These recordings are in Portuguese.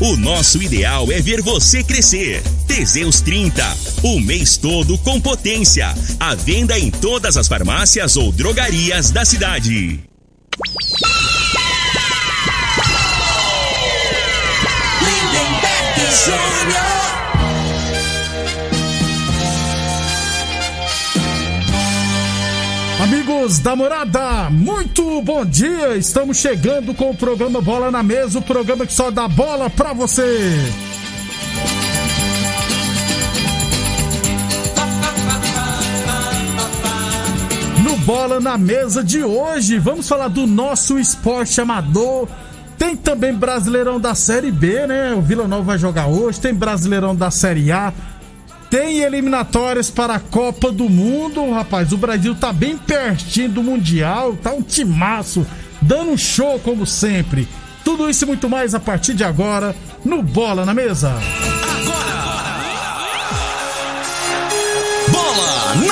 O nosso ideal é ver você crescer. Teseus 30. O mês todo com potência. A venda em todas as farmácias ou drogarias da cidade. Amigos da morada, muito bom dia! Estamos chegando com o programa Bola na Mesa o programa que só dá bola pra você. No Bola na Mesa de hoje, vamos falar do nosso esporte amador. Tem também Brasileirão da Série B, né? O Vila Nova vai jogar hoje. Tem Brasileirão da Série A. Tem eliminatórias para a Copa do Mundo, rapaz. O Brasil tá bem pertinho do Mundial, tá um timaço, dando um show como sempre. Tudo isso e muito mais a partir de agora no Bola na Mesa. Bola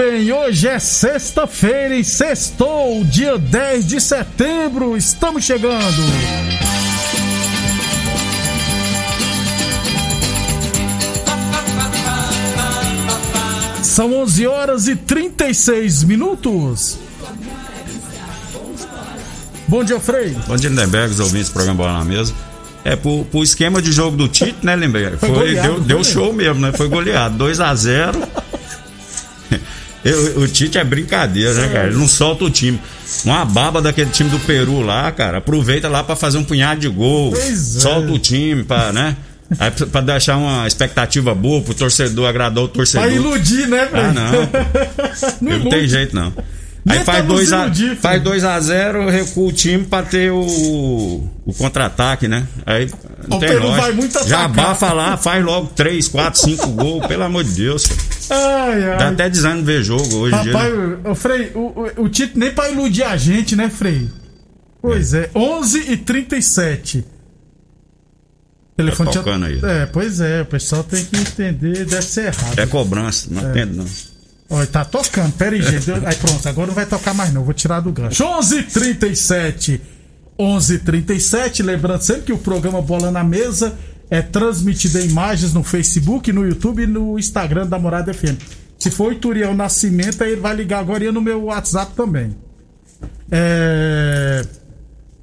bem, hoje é sexta-feira e sextou, dia 10 de setembro. Estamos chegando. São 11 horas e 36 minutos. Bom dia, Frei. Bom dia, Lindenberg, os ouvintes do programa Bola na Mesa. É, pro, pro esquema de jogo do Tite, né, Lindenberg? Foi Foi, goleado, deu, foi deu show mesmo, né? Foi goleado. 2 a 0 Eu- O Tite é brincadeira, né, cara? Ele não solta o time. Uma baba daquele time do Peru lá, cara. Aproveita lá pra fazer um punhado de gol. Pois é. Solta o time, pra, né? Aí, pra deixar uma expectativa boa pro torcedor, agradar o torcedor. Pra iludir, né, Frei? Ah, não. não Não tem jeito, não. Nem Aí faz pra nos 2 a, filho. faz 2 a 0 recua o time pra ter o, o contra-ataque, né? Aí não O tem Peru lógica. vai muito Já atacar. abafa lá, faz logo 3, 4, 5 gols, pelo amor de Deus. cara. Ai, ai. Dá até desânimo ver jogo hoje dia. Rapaz, né? o, o Frei, o, o, o Tito nem pra iludir a gente, né, Frei? Pois é, 11 e 37 Telefone Tá tocando aí. É, pois é, o pessoal tem que entender, deve ser errado. É cobrança, não entendo não. Olha, tá tocando, pera aí, gente. Aí pronto, agora não vai tocar mais não, vou tirar do gancho. 11 h 37 11 h 37 lembrando sempre que o programa Bola na Mesa é transmitido em imagens no Facebook, no YouTube e no Instagram da Morada FM. Se for o Ituriel Nascimento, aí ele vai ligar agora e no meu WhatsApp também. É.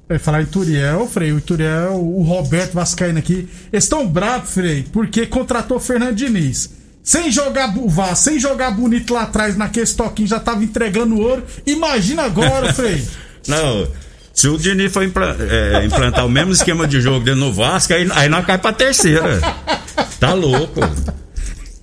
Eu ia falar Ituriel, Frei, o Ituriel, o Roberto Vascaíno aqui. Eles estão bravos, Frei, porque contratou o Fernando Diniz. Sem jogar Vasco, sem jogar bonito lá atrás naquele toquinho, já tava entregando ouro. Imagina agora, Frei. Não, se o Diniz for impla- é, implantar o mesmo esquema de jogo dentro no Vasco, aí, aí nós cai pra terceira. Tá louco.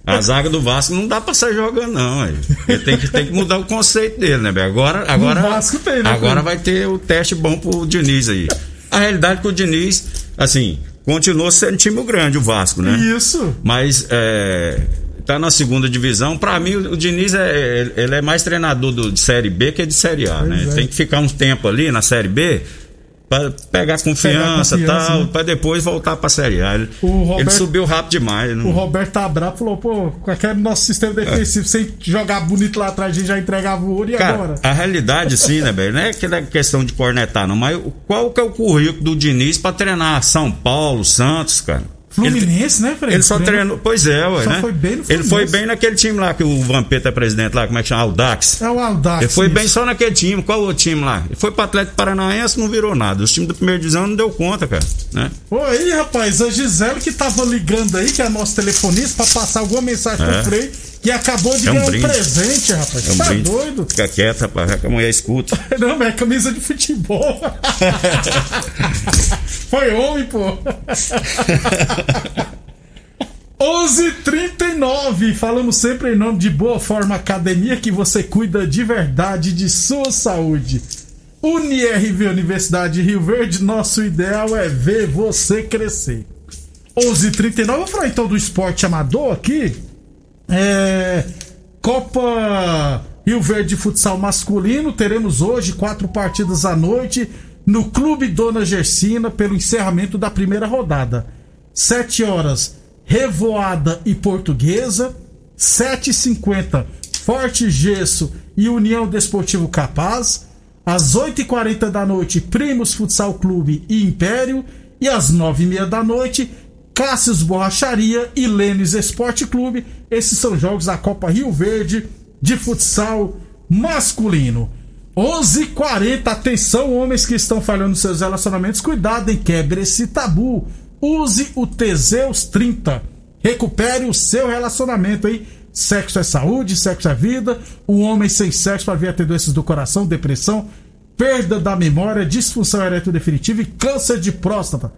A zaga do Vasco não dá pra sair jogando, não. Ele tem que, tem que mudar o conceito dele, né? Agora, agora, tem, né, agora vai ter o teste bom pro Diniz aí. A realidade é que o Diniz, assim, continuou sendo time grande, o Vasco, né? Isso. Mas é, tá na segunda divisão. Pra mim, o Diniz é, ele é mais treinador do, de Série B que de Série A, né? é. Tem que ficar um tempo ali na Série B pra pegar confiança e tal, né? pra depois voltar pra Série A. Ele, O Roberto- ele subiu rápido demais. O Não... Roberto tá bravo falou, pô, aquele nosso sistema defensivo, sem jogar bonito lá atrás, a gente já entregava o ouro e Cara, agora? a realidade, sim, né, velho? Não é aquela questão de cornetar, não. Mas qual que é o currículo do Diniz pra treinar São Paulo, Santos, cara? Fluminense, né, Frei? Ele só Treino- treinou. Pois é, ué, Só né? foi bem no Ele foi bem naquele time lá que o Vampeta é presidente lá, como é que chama? Aldax. É o Aldax. Ele foi isso. bem só naquele time. Qual o time lá? Ele foi pro Atlético Paranaense, não virou nada. Os times da primeira divisão não deu conta, cara. Né? Aí, rapaz, a Gisele que tava ligando aí, que é a nossa telefonista, pra passar alguma mensagem É. pro Frei, que acabou de É um ganhar um brinde. presente, rapaz. É um tá brinde. doido? Fica quieto, rapaz, que a mulher escuta. Não, mas é camisa de futebol. Foi homem, pô. 11:39. Falamos sempre em nome de Boa Forma Academia que você cuida de verdade de sua saúde. UniRV Universidade de Rio Verde, nosso ideal é ver você crescer. 11:39. Vamos falar então do esporte amador aqui. É, Copa Rio Verde Futsal Masculino. Teremos hoje quatro partidas à noite no Clube Dona Gersina pelo encerramento da primeira rodada. 7 horas, Revoada e Portuguesa. 7h50, Forte Gesso e União Desportivo Capaz. Às 8h40 da noite, Primos Futsal Clube e Império. E às 9h30 da noite, Cássius Borracharia e Lênis Esporte Clube. Esses são jogos da Copa Rio Verde de futsal masculino. 11:40 Atenção, homens que estão falhando seus relacionamentos. Cuidado, em quebre esse tabu. Use o Teseus 30. Recupere o seu relacionamento, hein? Sexo é saúde, sexo é vida. O homem sem sexo para vir a ter doenças do coração, depressão, perda da memória, disfunção erétil definitiva e câncer de próstata.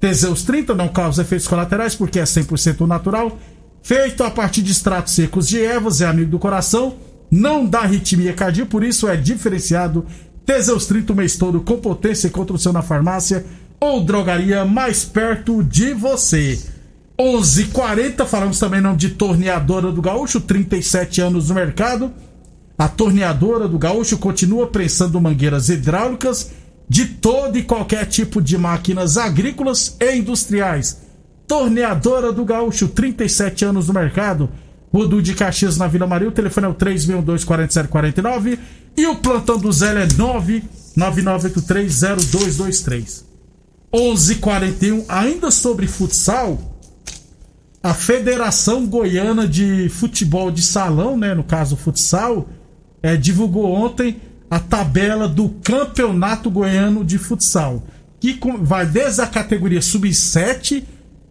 Teseus 30 não causa efeitos colaterais porque é 100% natural. Feito a partir de extratos secos de ervas, é amigo do coração. Não dá arritmia cardíaca, por isso é diferenciado. Teseus 30 o mês todo com potência e condução na farmácia ou drogaria mais perto de você. 11:40 falamos também nome de Torneadora do Gaúcho, 37 anos no mercado. A Torneadora do Gaúcho continua prensando mangueiras hidráulicas de todo e qualquer tipo de máquinas agrícolas e industriais. Torneadora do Gaúcho, 37 anos no mercado. Rodu de Caxias na Vila Maria. O telefone é o 362-4749. E o plantão do Zé é 999830223. 11:41 Ainda sobre futsal, a Federação Goiana de Futebol de Salão, né, no caso futsal, é, divulgou ontem a tabela do Campeonato Goiano de Futsal, que vai desde a categoria sub-7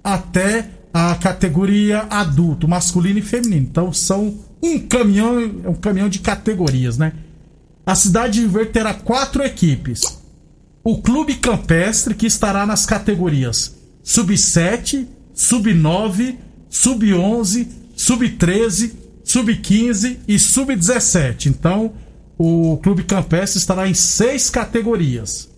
até a categoria adulto, masculino e feminino. Então são um caminhão, um caminhão de categorias, né? A cidade de Verde terá quatro equipes. O Clube Campestre, que estará nas categorias Sub-7, Sub-9, Sub-11, Sub-13, Sub-15 e Sub-17. Então, o Clube Campestre estará em seis categorias.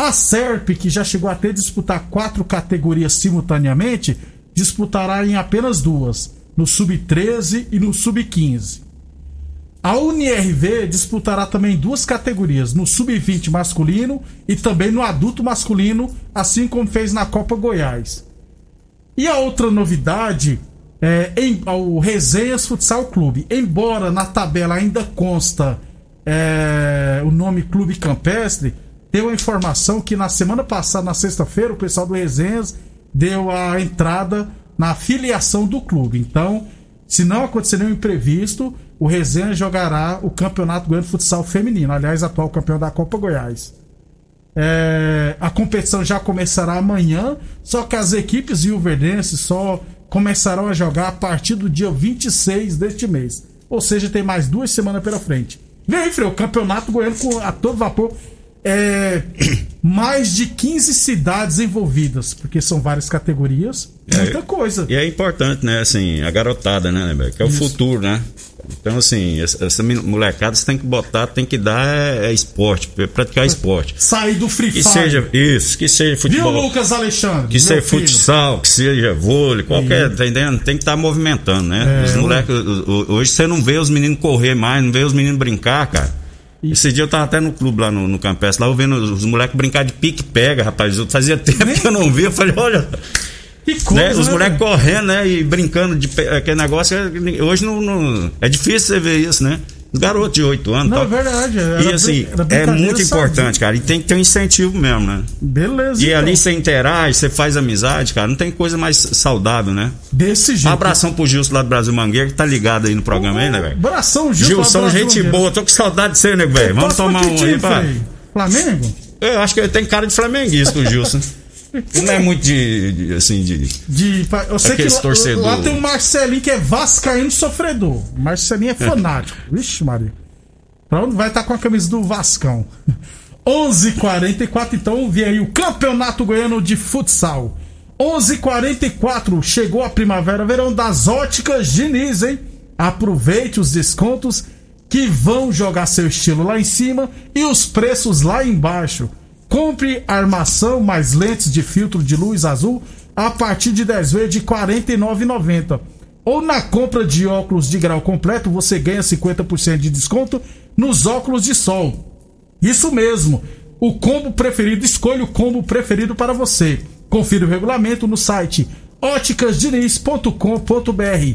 A SERP, que já chegou a ter disputar quatro categorias simultaneamente, disputará em apenas duas, no Sub-13 e no Sub-15. A UniRV disputará também duas categorias, no Sub-20 masculino e também no adulto masculino, assim como fez na Copa Goiás. E a outra novidade é em, o Resenhas Futsal Clube. Embora na tabela ainda consta é, o nome Clube Campestre, tem uma informação que na semana passada, na sexta-feira, o pessoal do Resenhas deu a entrada na filiação do clube. Então, se não acontecer nenhum imprevisto, o Resenha jogará o Campeonato Goiano de Futsal Feminino, aliás, atual campeão da Copa Goiás. É, a competição já começará amanhã, só que as equipes rioverdenses só começarão a jogar a partir do dia 26 deste mês. Ou seja, tem mais duas semanas pela frente. Vem Freio, Campeonato Goiano a todo vapor. É, mais de 15 cidades envolvidas, porque são várias categorias, muita coisa. E é importante, né, assim, a garotada, né? Que é o Isso. futuro, né? Então, assim, essa, molecada você tem que botar, tem que dar é, é esporte, é praticar esporte. Sair do Free Que Fire. seja isso, que seja Viu, futebol. Lucas Alexandre? Que seja filho. futsal, que seja vôlei, qualquer, tá entendendo? Tem que estar movimentando, né? É, os moleques, hoje você não vê os meninos correr mais, não vê os meninos brincar, cara. Esse dia eu tava até no clube lá no, no Campestre, lá eu vendo os, os moleques brincar de pique-pega, rapaz. Eu fazia tempo que eu não via, eu falei, olha, coisa, né? Os né, moleques velho? correndo, né? E brincando de aquele negócio. é- Hoje não, não- É difícil você ver isso, né? Os garotos de 8 anos. Não, tal. é verdade. Era E assim, é muito sadia. importante, cara. E tem que ter um incentivo mesmo, né? Beleza. E então. ali você interage, você faz amizade, cara. Não tem coisa mais saudável, né? Desse Um jeito. abração pro Gilson lá do Brasil Mangueira, que tá ligado aí no programa aí, né, velho? Abração, Gil. Gilson, gente boa. Tô com saudade de você, né, velho? Vamos tomar um aí, pá. Frei? Flamengo? Eu acho que ele tem cara de flamenguista, o Gilson. Não é muito de, de, assim, de. De, eu sei que lá, torcedor. lá tem um Marcelinho que é vascaíno sofredor. Marcelinho é fanático. Vixe, Maria. Pra onde vai estar tá com a camisa do Vascão? 11:44 então vi aí o Campeonato Goiano de Futsal. 11:44 chegou a primavera, verão das óticas Diniz, hein? Aproveite os descontos que vão jogar seu estilo lá em cima e os preços lá embaixo. Compre armação mais lentes de filtro de luz azul a partir de 10 vezes de R$ 49,90. Ou na compra de óculos de grau completo você ganha 50% de desconto nos óculos de sol. Isso mesmo. O combo preferido, escolha o combo preferido para você. Confira o regulamento no site óticasdiniz.com.br.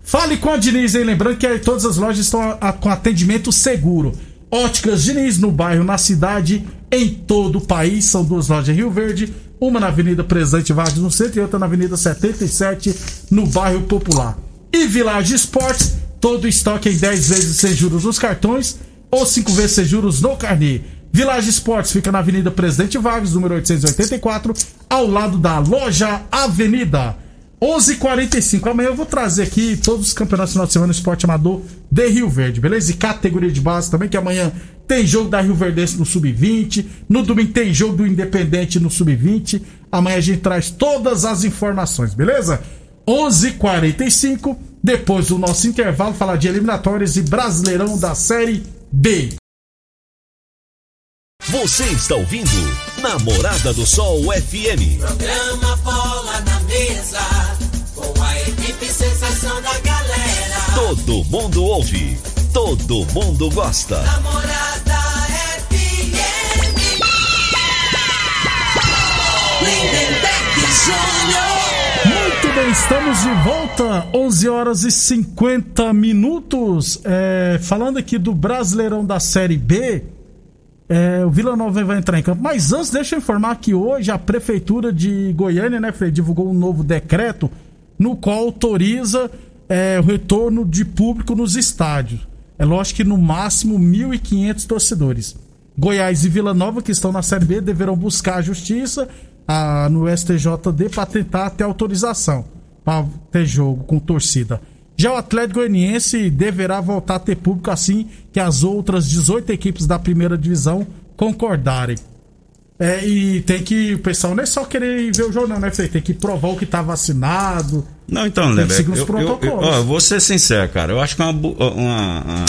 Fale com a Diniz, hein? Lembrando que todas as lojas estão a, a, com atendimento seguro. Óticas Diniz no bairro, na cidade, em todo o país. São duas lojas em Rio Verde, uma na Avenida Presidente Vargas no centro e outra na Avenida 77 no bairro Popular. E Village Esportes, todo estoque em 10 vezes sem juros nos cartões ou 5 vezes sem juros no carnê. Village Esportes fica na Avenida Presidente Vargas, número 884, ao lado da loja Avenida. 11:45 Amanhã eu vou trazer aqui todos os campeonatos final de semana do esporte amador de Rio Verde, beleza? E categoria de base também, que amanhã tem jogo da Rio Verdense no Sub-20. No domingo tem jogo do Independente no Sub-20. Amanhã a gente traz todas as informações, beleza? 11:45 Depois do nosso intervalo, falar de eliminatórias e Brasileirão da Série B. Você está ouvindo Namorada do Sol FM. Programa Mesa, com a equipe sensação da galera. Todo mundo ouve, todo mundo gosta. Namorada FM. Lindenberg Júnior. Muito bem, estamos de volta, 11 horas e 50 minutos. É, falando aqui do Brasileirão da Série B, é, o Vila Nova vai entrar em campo. Mas antes, deixa eu informar que hoje a Prefeitura de Goiânia, né, Frei, divulgou um novo decreto no qual autoriza é, o retorno de público nos estádios. É lógico que no máximo 1.500 torcedores. Goiás e Vila Nova, que estão na Série B, deverão buscar a justiça a, no STJD para tentar ter autorização para ter jogo com torcida. Já o Atlético Goianiense deverá voltar a ter público assim que as outras 18 equipes da primeira divisão concordarem. É, e tem que. O pessoal não é só querer ver o jogo, não, né? Tem que provar o que tá vacinado. Não, então, Leber, eu, eu, eu, ó, vou ser sincero, cara. Eu acho que é uma, uma, uma,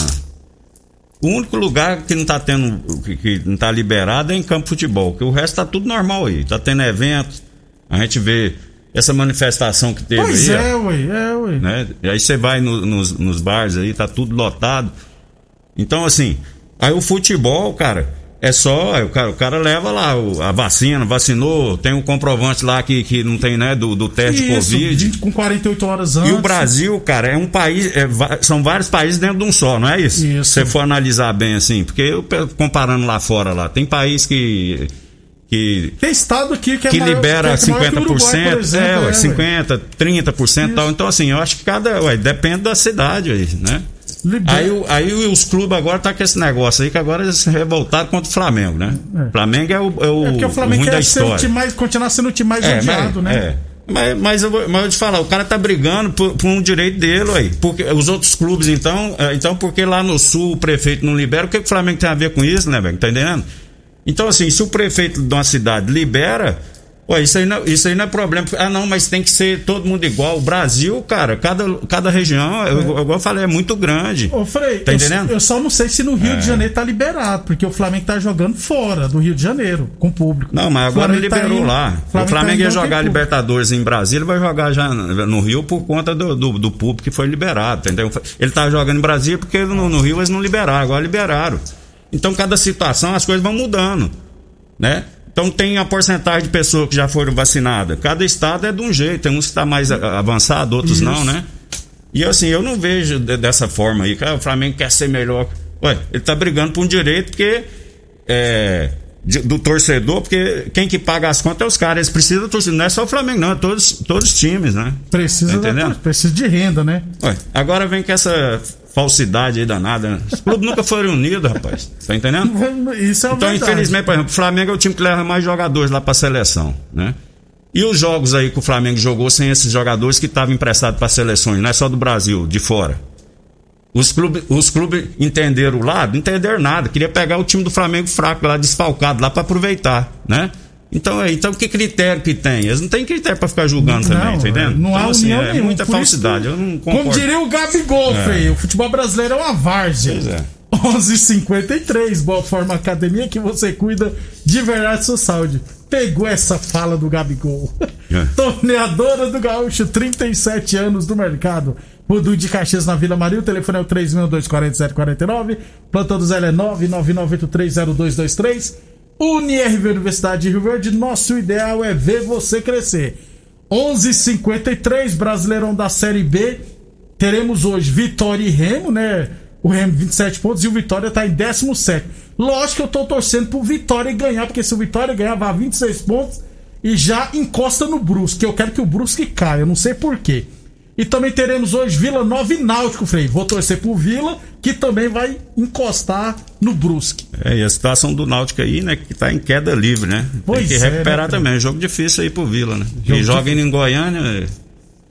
o único lugar que não tá tendo. Que, que não tá liberado é em campo de futebol. Que o resto tá tudo normal aí. Tá tendo eventos. A gente vê essa manifestação que teve pois aí. é, ué, é, ué. Né? E aí você vai no, nos, nos bares aí, tá tudo lotado. Então, assim, aí o futebol, cara, é só. O cara, o cara leva lá a vacina, vacinou, tem um comprovante lá que, que não tem, né, do, do teste Isso, Covid. Com 48 horas antes. E o Brasil, cara, é um país. É, são vários países dentro de um só, não é isso? Isso. Se você for analisar bem assim, porque eu, comparando lá fora lá, tem país que que tem estado aqui que, é que maior, libera que é 50%, Uruguai, exemplo, é, ué, é, 50, 30% tal. Então assim, eu acho que cada, ué, depende da cidade aí, né? Libera. Aí, aí os clubes agora tá com esse negócio aí que agora eles se revoltaram contra o Flamengo, né? É. Flamengo é o, é o, É porque o Flamengo o quer da ser o história. mais, continuar sendo o time mais É, odiado, mas, né? é. Mas, mas, eu vou, mas eu te falar, o cara tá brigando por, por um direito dele aí. Porque os outros clubes, então, é, então, porque lá no sul o prefeito não libera, o que, que o Flamengo tem a ver com isso, né, velho? Tá entendendo? Então, assim, se o prefeito de uma cidade libera, ué, isso, aí não, isso aí não é problema. Ah, não, mas tem que ser todo mundo igual. O Brasil, cara, cada, cada região, eu, igual eu falei, é muito grande. Ô, Frei, Tá eu, entendendo? eu só não sei se no Rio É. de Janeiro tá liberado, porque o Flamengo tá jogando fora do Rio de Janeiro, com público. Não, mas agora Flamengo tá liberou indo- lá. o Flamengo tá ia jogar. Libertadores em Brasília, vai jogar já no Rio por conta do, do, do público que foi liberado, entendeu? Ele tá jogando em Brasília porque no, no Rio eles não liberaram, agora liberaram. Então, cada situação, as coisas vão mudando, né? Então, tem a porcentagem de pessoas que já foram vacinadas. Cada estado é de um jeito, tem uns que está mais avançado, outros Isso. não, né? E assim, eu não vejo de- dessa forma aí, que ah, o Flamengo quer ser melhor. Ué, ele tá brigando por um direito porque é, do torcedor, porque quem que paga as contas é os caras. Eles precisam do torcedor. Não é só o Flamengo, não, é todos, todos os times, né? Precisa, Tá da- entendendo? precisa de renda, né? Ué, agora vem com essa falsidade aí danada. né? Os clubes nunca foram unidos, rapaz. Tá entendendo? Isso é Então, verdade. infelizmente, por exemplo, o Flamengo é o time que leva mais jogadores lá pra seleção, né? E os jogos aí que o Flamengo jogou sem esses jogadores que estavam emprestados para seleções, não é só do Brasil, de fora. Os clubes, os clubes entenderam o lado, não entenderam nada. Queria pegar o time do Flamengo fraco lá, desfalcado lá para aproveitar, né? Então, é, então que critério que tem? Eles não têm critério para ficar julgando também, tá entendendo? Não então, há assim, união é nenhuma. muita Por falsidade. Eu não Como concordo. diria o Gabigol, Frei, o futebol brasileiro é uma várzea. Pois é. 11:53 Boa Forma Academia que você cuida de verdade sua saúde. Pegou essa fala do Gabigol. É. Torneadora do Gaúcho, 37 anos do mercado. Rodu de Caxias na Vila Maria, o telefone é o 3624749. Plantão do Zé é 999830223. UniRV Universidade de Rio Verde, nosso ideal é ver você crescer. 11:53 Brasileirão da Série B. Teremos hoje Vitória e Remo, né? O Remo 27 pontos e o Vitória tá em 17. Lógico que eu tô torcendo pro Vitória ganhar, porque se o Vitória ganhar, vai a 26 pontos e já encosta no Brusque. Eu quero que o Brusque caia, eu não sei porquê. E também teremos hoje Vila Nova e Náutico, Frei. Vou torcer pro Vila, que também vai encostar no Brusque. É, e a situação do Náutico aí, né, que tá em queda livre, né? Pois Tem que é, recuperar né, também. Jogo difícil aí pro Vila, né? Jogo e joga indo em Goiânia,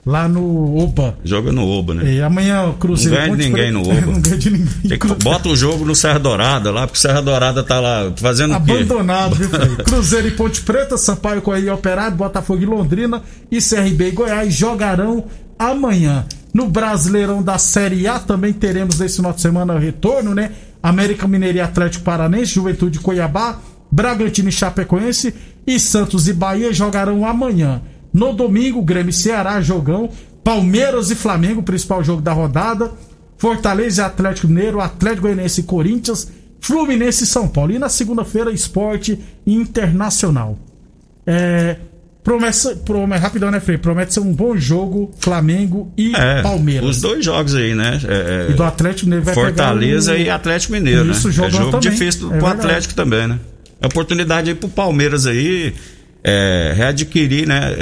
Lá no Oba. joga no Oba, né? E amanhã o Cruzeiro. Não ganha de ninguém no Oba. não ganha de ninguém. Bota o jogo no Serra Dourada lá, porque o Serra Dourada tá lá fazendo o quê? Abandonado, viu, Frei? Cruzeiro e Ponte Preta, Sampaio Correia Operário, Botafogo e Londrina e CRB e Goiás jogarão amanhã. No Brasileirão da Série A também teremos nesse final de semana retorno, né? América Mineiro e Atlético Paranense, Juventude Cuiabá, Bragantino e Chapecoense e Santos e Bahia jogarão amanhã. No domingo, Grêmio e Ceará, jogão. Palmeiras e Flamengo, principal jogo da rodada. Fortaleza e Atlético Mineiro, Atlético Goianiense e Corinthians, Fluminense e São Paulo. E na segunda-feira, Esporte Internacional. É, promessa, promessa, rapidão, né, Frei? Promete ser um bom jogo Flamengo e É, Palmeiras. os dois jogos aí, né? É, é, E do Atlético Mineiro vai Fortaleza pegar o... e Atlético Mineiro, Isso, né? é jogo também. difícil É pro verdade. Atlético também, né? É oportunidade aí pro Palmeiras aí é, readquirir, né?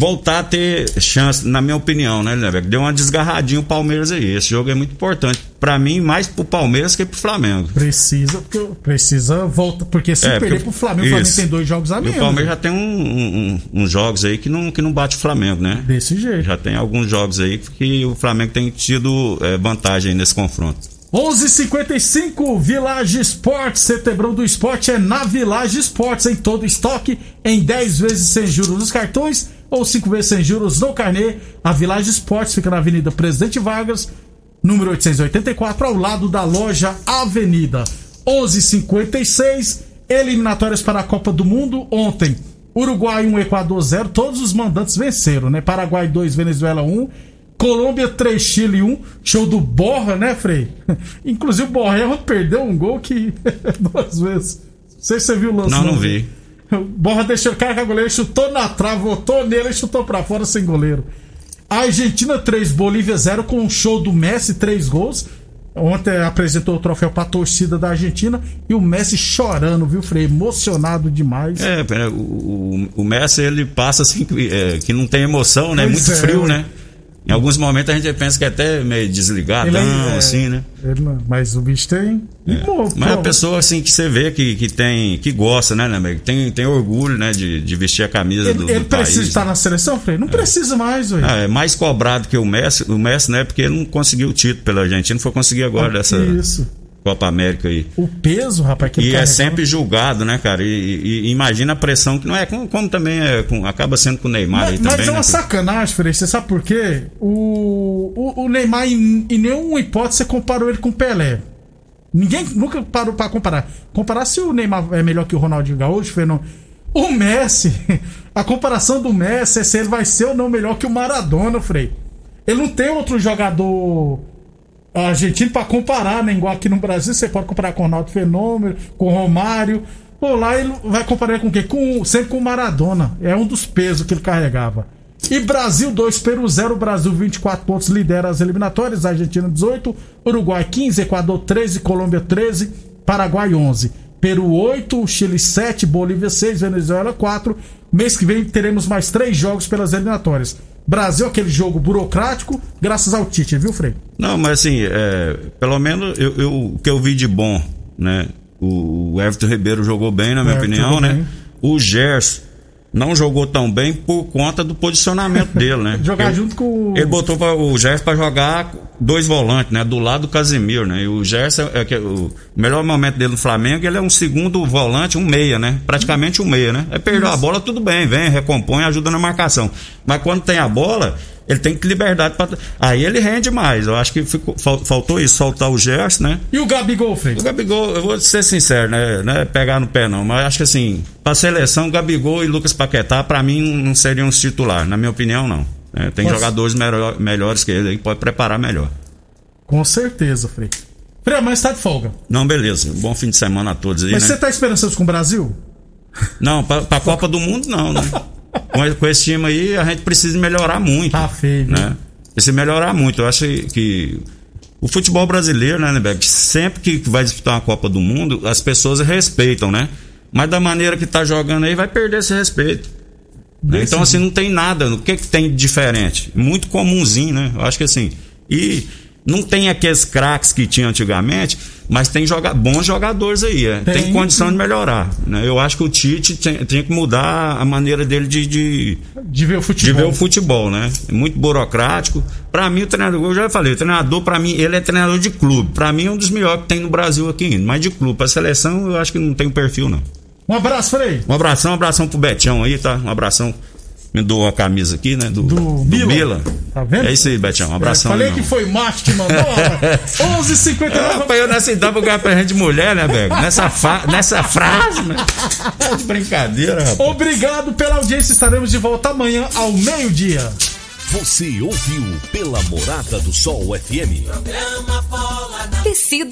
Voltar a ter chance, na minha opinião, né, Lindeberg? Deu uma desgarradinha o Palmeiras aí. Esse jogo é muito importante. Pra mim, mais pro Palmeiras que pro Flamengo. Precisa, porque precisa volta, porque se É, perder porque- pro Flamengo, o Flamengo isso. tem dois jogos a E o menos. Palmeiras já tem um- um- um- uns jogos aí que não, que não bate o Flamengo, né? Desse jeito. Já tem alguns jogos aí que o Flamengo tem tido é, vantagem aí nesse confronto. 11:55 Village Esportes, Setebrão do Esporte é na Village Esportes, em todo estoque, em 10 vezes sem juros nos cartões ou 5 vezes sem juros no carnê. A Village Esportes fica na Avenida Presidente Vargas, número 884, ao lado da loja Avenida. 11:56 eliminatórias para a Copa do Mundo ontem. Uruguai 1, Equador 0, todos os mandantes venceram, né? Paraguai 2, Venezuela 1, Colômbia 3, Chile 1. Show do Borra, né, Frei? Inclusive o Borrell perdeu um gol que. duas vezes. Não sei se você viu o lance. Não, não vi. Borra deixou o cara com a goleira, chutou na trave, voltou nele e chutou pra fora sem goleiro. A Argentina 3, Bolívia 0, com um show do Messi, 3 gols. Ontem apresentou o troféu pra torcida da Argentina e o Messi chorando, viu, Frei? Emocionado demais. É, o, o, Messi ele passa assim que, é, que não tem emoção, né? Pois Muito é, frio, né? Em alguns momentos a gente pensa que é até meio desligadão, Ele é- assim, né? Não- mas o bicho tem. E, pô, Mas a pessoa assim que você vê que, que tem, que gosta, né, né? Tem, tem orgulho, né, de, de vestir a camisa Ele, do, ele do precisa país. estar na seleção, Frei? Não precisa mais, velho. Ah, é mais cobrado que o Messi, o Messi, né? Porque ele não conseguiu o título pela Argentina, foi conseguir agora dessa Isso. Copa América aí. O peso, rapaz, que E é sempre julgado, né, cara? E, e- imagina a pressão que não é, como, como também é, com- acaba sendo com o Neymar aí Mas, também. mas é né? uma sacanagem, Frei. Você sabe por quê? O, o, o Neymar, em, em nenhuma hipótese, você comparou ele com o Pelé. Ninguém nunca parou pra comparar. Comparar se o Neymar é melhor que o Ronaldinho Gaúcho, Frei, não. O Messi, a comparação do Messi é se ele vai ser ou não melhor que o Maradona, Frei. Ele não tem outro jogador argentino pra comparar, né? Igual aqui no Brasil, você pode comparar com o Ronaldo Fenômeno, com o Romário. Pô, lá ele vai comparar com quê? Com, sempre com o Maradona. É um dos pesos que ele carregava. E Brasil 2, Peru 0, Brasil 24 pontos, lidera as eliminatórias, Argentina 18, Uruguai 15, Equador 13, Colômbia 13, Paraguai 11. Peru 8, Chile 7, Bolívia 6, Venezuela 4. Mês que vem teremos mais três jogos pelas eliminatórias. Brasil, aquele jogo burocrático, graças ao Tite, viu, Frei? Não, mas assim, é, pelo menos eu, eu- o que eu vi de bom, né? O, o Everton Ribeiro jogou bem, na minha Everton opinião, né? bem. O Gerson não jogou tão bem por conta do posicionamento dele, né? Jogar Ele- junto com o. Ele botou pra, o Gerson pra jogar dois volantes, né? Do lado do Casimiro, né? E o Gerson, é que o melhor momento dele no Flamengo, ele é um segundo volante, um meia, né? Praticamente um meia, né? Aí perdeu a bola, tudo bem, vem, recompõe, ajuda na marcação. Mas quando tem a bola, ele tem liberdade pra. Aí ele rende mais. Eu acho que ficou- fal- faltou isso, soltar o Gerson, né? E o Gabigol, Frei? O Gabigol, eu vou ser sincero, né? Não é pegar no pé, não. Mas acho que assim, pra seleção, Gabigol e Lucas Paquetá, pra mim, não seriam os titulares. Na minha opinião, não. né? tem jogadores melhor- melhores que ele aí que pode preparar melhor. Com certeza, Frei. Frei, amanhã está de folga. Não, beleza. Bom fim de semana a todos aí, Mas né? você tá esperançoso com o Brasil? Não, pra, pra Copa do Mundo, não, né? Com, com esse time aí, a gente precisa melhorar muito. Tá feio, né? Precisa melhorar muito. Eu acho que o futebol brasileiro, né, Nebeck, sempre que vai disputar uma Copa do Mundo, as pessoas respeitam, né? Mas da maneira que tá jogando aí, vai perder esse respeito. né? Então, assim, não tem nada. O que, que tem de diferente? Muito comumzinho, né? Eu acho que assim. E não tem aqueles craques que tinha antigamente, mas tem joga bons jogadores aí. é. Tem, Tem, condição de melhorar. Né? Eu acho que o Tite tem, tem que mudar a maneira dele de- de, De ver o de futebol. ver o futebol, né? É muito burocrático. Pra mim, o treinador, eu já falei, o treinador, pra mim, ele é treinador de clube. Pra mim, é um dos melhores que tem no Brasil aqui ainda. Mas de clube. Pra seleção, eu acho que não tem o perfil, não. Um abraço, Frei. Um abração, um abração pro Betião aí, tá? Um abração. Me doou a camisa aqui, né? Do, Do Mila. Mila. Tá vendo? É isso aí, Betião. Um abração. Falei aí, que foi macho que mandou. ó. 11h59. Rapaz, eu nessa idade vou ganhar presente de mulher, né, velho? Nessa, fa- nessa frase, né? Tá de brincadeira, rapaz. Obrigado pela audiência. Estaremos de volta amanhã ao meio-dia. Você ouviu pela Morada do Sol FM. Programa Bola na Tecido